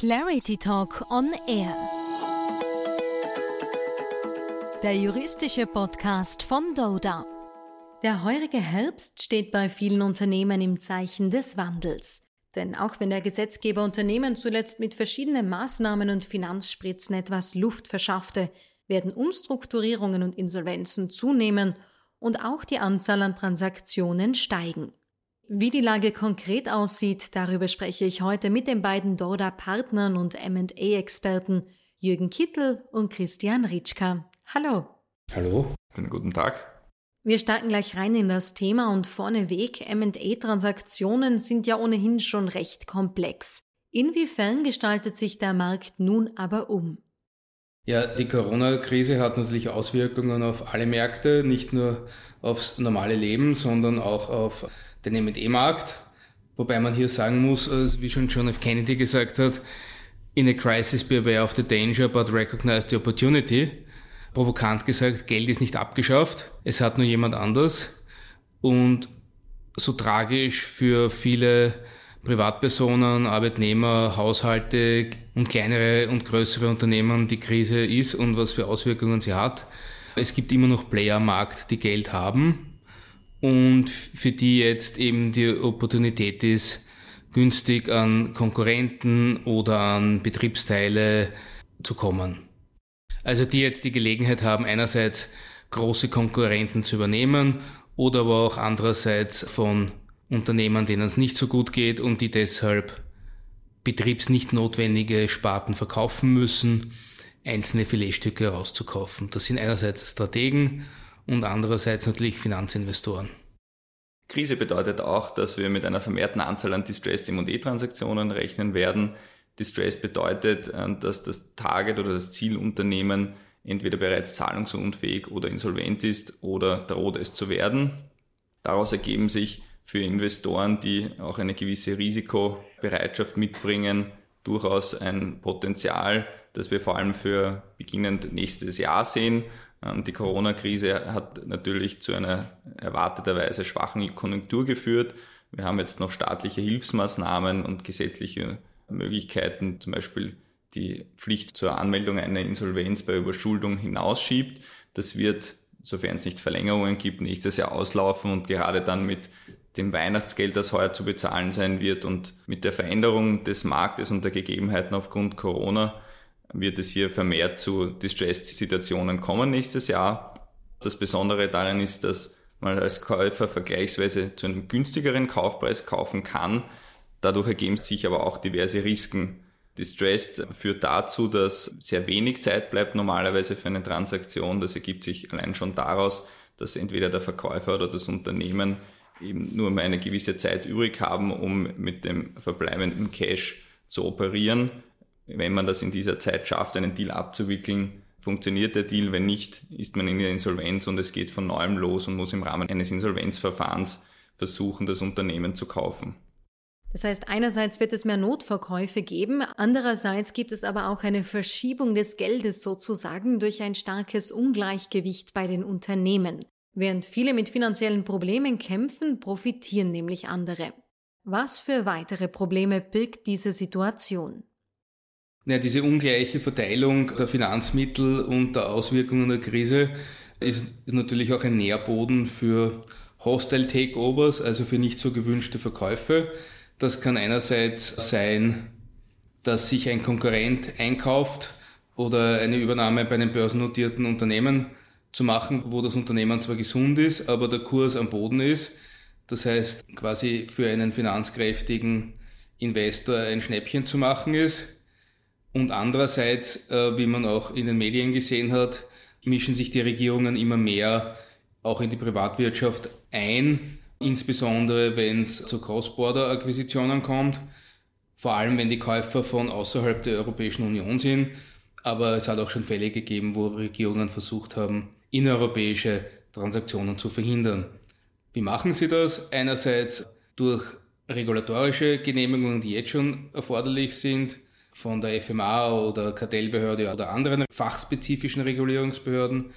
Clarity Talk on Air. Der juristische Podcast von Doda. Der heurige Herbst steht bei vielen Unternehmen im Zeichen des Wandels. Denn auch wenn der Gesetzgeber Unternehmen zuletzt mit verschiedenen Maßnahmen und Finanzspritzen etwas Luft verschaffte, werden Umstrukturierungen und Insolvenzen zunehmen und auch die Anzahl an Transaktionen steigen. Wie die Lage konkret aussieht, darüber spreche ich heute mit den beiden Dorda-Partnern und M&A-Experten Jürgen Kittel und Christian Ritschka. Hallo. Hallo. Guten Tag. Wir starten gleich rein in das Thema und vorneweg, M&A-Transaktionen sind ja ohnehin schon recht komplex. Inwiefern gestaltet sich der Markt nun aber um? Ja, die Corona-Krise hat natürlich Auswirkungen auf alle Märkte, nicht nur aufs normale Leben, sondern auch auf den M&A-Markt. Wobei man hier sagen muss, äh, wie schon John F. Kennedy gesagt hat, in a crisis beware of the danger, but recognize the opportunity provokant gesagt, Geld ist nicht abgeschafft, es hat nur jemand anders. Und so tragisch für viele Privatpersonen, Arbeitnehmer, Haushalte und kleinere und größere Unternehmen die Krise ist und was für Auswirkungen sie hat. Es gibt immer noch Player am Markt, die Geld haben und für die jetzt eben die Opportunität ist, günstig an Konkurrenten oder an Betriebsteile zu kommen. Also die jetzt die Gelegenheit haben, einerseits große Konkurrenten zu übernehmen oder aber auch andererseits von Unternehmen, denen es nicht so gut geht und die deshalb betriebsnicht notwendige Sparten verkaufen müssen, einzelne Filetstücke rauszukaufen. Das sind einerseits Strategen und andererseits natürlich Finanzinvestoren. Krise bedeutet auch, dass wir mit einer vermehrten Anzahl an Distressed M&A-Transaktionen rechnen werden, Distressed bedeutet, äh, dass das Target oder das Zielunternehmen entweder bereits zahlungsunfähig oder insolvent ist oder droht es zu werden. Daraus ergeben sich für Investoren, die auch eine gewisse Risikobereitschaft mitbringen, durchaus ein Potenzial, das wir vor allem für beginnend nächstes Jahr sehen. Ähm, die Corona-Krise hat natürlich zu einer erwarteterweise schwachen Konjunktur geführt. Wir haben jetzt noch staatliche Hilfsmaßnahmen und gesetzliche Möglichkeiten, zum Beispiel die Pflicht zur Anmeldung einer Insolvenz bei Überschuldung hinausschiebt. Das wird, sofern es nicht Verlängerungen gibt, nächstes Jahr auslaufen und gerade dann mit dem Weihnachtsgeld, das heuer zu bezahlen sein wird und mit der Veränderung des Marktes und der Gegebenheiten aufgrund Corona wird es hier vermehrt zu Distressed-Situationen kommen nächstes Jahr. Das Besondere daran ist, dass man als Käufer vergleichsweise zu einem günstigeren Kaufpreis kaufen kann, Dadurch ergeben sich aber auch diverse Risiken. Distressed führt dazu, dass sehr wenig Zeit bleibt normalerweise für eine Transaktion. Das ergibt sich allein schon daraus, dass entweder der Verkäufer oder das Unternehmen eben nur mal eine gewisse Zeit übrig haben, um mit dem verbleibenden Cash zu operieren. Wenn man das in dieser Zeit schafft, einen Deal abzuwickeln, funktioniert der Deal. Wenn nicht, ist man in der Insolvenz und es geht von neuem los und muss im Rahmen eines Insolvenzverfahrens versuchen, das Unternehmen zu kaufen. Das heißt, einerseits wird es mehr Notverkäufe geben, andererseits gibt es aber auch eine Verschiebung des Geldes sozusagen durch ein starkes Ungleichgewicht bei den Unternehmen. Während viele mit finanziellen Problemen kämpfen, profitieren nämlich andere. Was für weitere Probleme birgt diese Situation? Ja, diese ungleiche Verteilung der Finanzmittel und der Auswirkungen der Krise ist natürlich auch ein Nährboden für Hostile Takeovers, also für nicht so gewünschte Verkäufe. Das kann einerseits sein, dass sich ein Konkurrent einkauft oder eine Übernahme bei einem börsennotierten Unternehmen zu machen, wo das Unternehmen zwar gesund ist, aber der Kurs am Boden ist. Das heißt, quasi für einen finanzkräftigen Investor ein Schnäppchen zu machen ist. Und andererseits, äh, wie man auch in den Medien gesehen hat, mischen sich die Regierungen immer mehr auch in die Privatwirtschaft ein insbesondere wenn es zu Cross-Border-Akquisitionen kommt, vor allem wenn die Käufer von außerhalb der Europäischen Union sind. Aber es hat auch schon Fälle gegeben, wo Regierungen versucht haben, innereuropäische Transaktionen zu verhindern. Wie machen sie das? Einerseits durch regulatorische Genehmigungen, die jetzt schon erforderlich sind, von der FMA oder Kartellbehörde oder anderen fachspezifischen Regulierungsbehörden.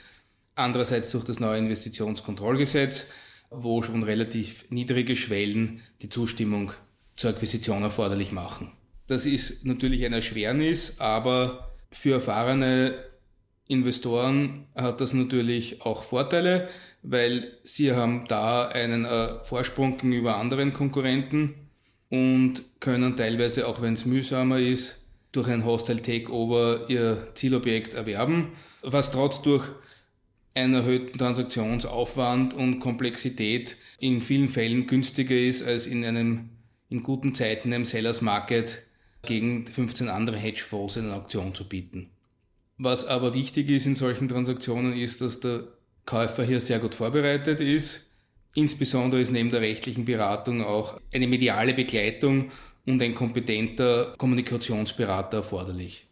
Andererseits durch das neue Investitionskontrollgesetz, wo schon relativ niedrige Schwellen die Zustimmung zur Akquisition erforderlich machen. Das ist natürlich eine Erschwernis, aber für erfahrene Investoren hat das natürlich auch Vorteile, weil sie haben da einen äh, Vorsprung gegenüber anderen Konkurrenten und können teilweise, auch wenn es mühsamer ist, durch ein Hostile Takeover ihr Zielobjekt erwerben, was trotz durch einen erhöhten Transaktionsaufwand und Komplexität in vielen Fällen günstiger ist als in einem in guten Zeiten im Sellers Market gegen 15 andere Hedgefonds in einer Auktion zu bieten. Was aber wichtig ist in solchen Transaktionen ist, dass der Käufer hier sehr gut vorbereitet ist. Insbesondere ist neben der rechtlichen Beratung auch eine mediale Begleitung und ein kompetenter Kommunikationsberater erforderlich.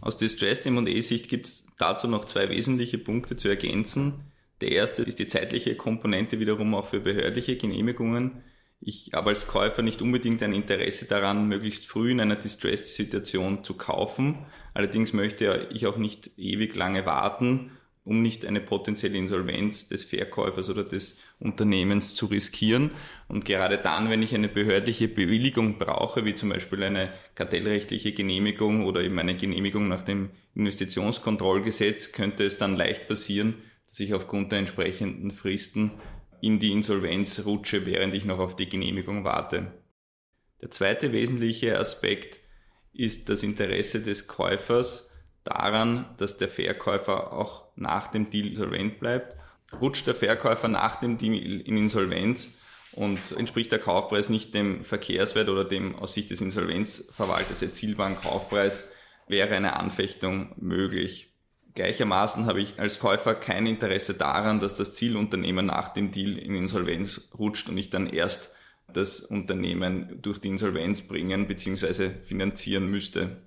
Aus Distressed M&A-Sicht gibt es dazu noch zwei wesentliche Punkte zu ergänzen. Der erste ist die zeitliche Komponente wiederum auch für behördliche Genehmigungen. Ich habe als Käufer nicht unbedingt ein Interesse daran, möglichst früh in einer Distressed-Situation zu kaufen. Allerdings möchte ich auch nicht ewig lange warten um nicht eine potenzielle Insolvenz des Verkäufers oder des Unternehmens zu riskieren. Und gerade dann, wenn ich eine behördliche Bewilligung brauche, wie zum Beispiel eine kartellrechtliche Genehmigung oder eben eine Genehmigung nach dem Investitionskontrollgesetz, könnte es dann leicht passieren, dass ich aufgrund der entsprechenden Fristen in die Insolvenz rutsche, während ich noch auf die Genehmigung warte. Der zweite wesentliche Aspekt ist das Interesse des Käufers, daran, dass der Verkäufer auch nach dem Deal insolvent bleibt. Rutscht der Verkäufer nach dem Deal in Insolvenz und entspricht der Kaufpreis nicht dem Verkehrswert oder dem aus Sicht des Insolvenzverwalters erzielbaren Kaufpreis, wäre eine Anfechtung möglich. Gleichermaßen habe ich als Käufer kein Interesse daran, dass das Zielunternehmen nach dem Deal in Insolvenz rutscht und ich dann erst das Unternehmen durch die Insolvenz bringen bzw. finanzieren müsste.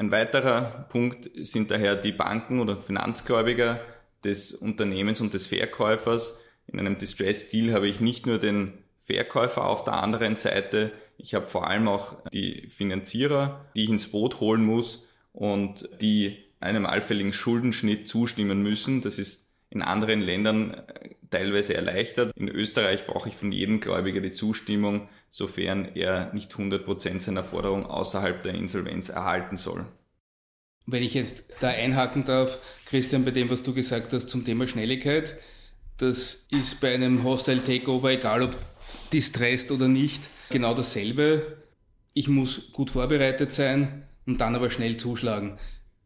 Ein weiterer Punkt sind daher die Banken oder Finanzgläubiger des Unternehmens und des Verkäufers. In einem Distress Deal habe ich nicht nur den Verkäufer auf der anderen Seite, ich habe vor allem auch die Finanzierer, die ich ins Boot holen muss und die einem allfälligen Schuldenschnitt zustimmen müssen. Das ist in anderen Ländern teilweise erleichtert. In Österreich brauche ich von jedem Gläubiger die Zustimmung, sofern er nicht 100% seiner Forderung außerhalb der Insolvenz erhalten soll. Wenn ich jetzt da einhaken darf, Christian, bei dem, was du gesagt hast zum Thema Schnelligkeit, das ist bei einem Hostile Takeover, egal ob distressed oder nicht, genau dasselbe. Ich muss gut vorbereitet sein und dann aber schnell zuschlagen.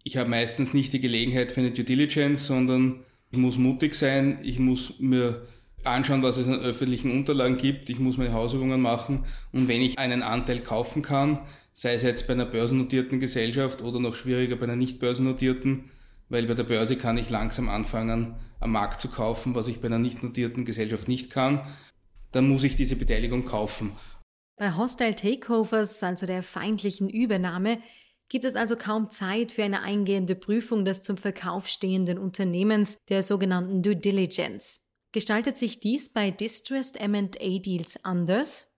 Ich habe meistens nicht die Gelegenheit für eine Due Diligence, sondern ich muss mutig sein, ich muss mir anschauen, was es an öffentlichen Unterlagen gibt, ich muss meine Hausübungen machen und wenn ich einen Anteil kaufen kann, sei es jetzt bei einer börsennotierten Gesellschaft oder noch schwieriger bei einer nicht börsennotierten, weil bei der Börse kann ich langsam anfangen, am Markt zu kaufen, was ich bei einer nicht notierten Gesellschaft nicht kann, dann muss ich diese Beteiligung kaufen. Bei Hostile Takeovers, also der feindlichen Übernahme, gibt es also kaum Zeit für eine eingehende Prüfung des zum Verkauf stehenden Unternehmens, der sogenannten Due Diligence. Gestaltet sich dies bei Distressed M&A Deals anders?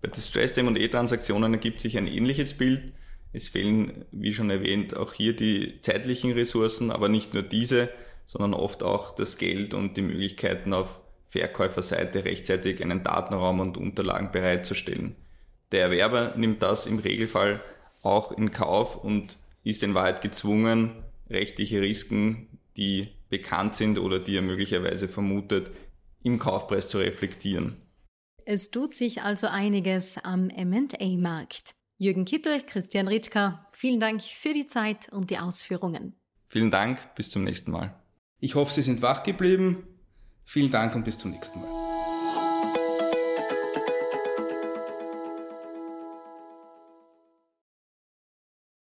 Bei Distressed M&A-Transaktionen ergibt sich ein ähnliches Bild. Es fehlen, wie schon erwähnt, auch hier die zeitlichen Ressourcen, aber nicht nur diese, sondern oft auch das Geld und die Möglichkeiten auf Verkäuferseite rechtzeitig einen Datenraum und Unterlagen bereitzustellen. Der Erwerber nimmt das im Regelfall auch in Kauf und ist in Wahrheit gezwungen, rechtliche Risiken, die bekannt sind oder die er möglicherweise vermutet, im Kaufpreis zu reflektieren. Es tut sich also einiges am MA-Markt. Jürgen Kittel, Christian Ritschka, vielen Dank für die Zeit und die Ausführungen. Vielen Dank, bis zum nächsten Mal. Ich hoffe, Sie sind wach geblieben. Vielen Dank und bis zum nächsten Mal.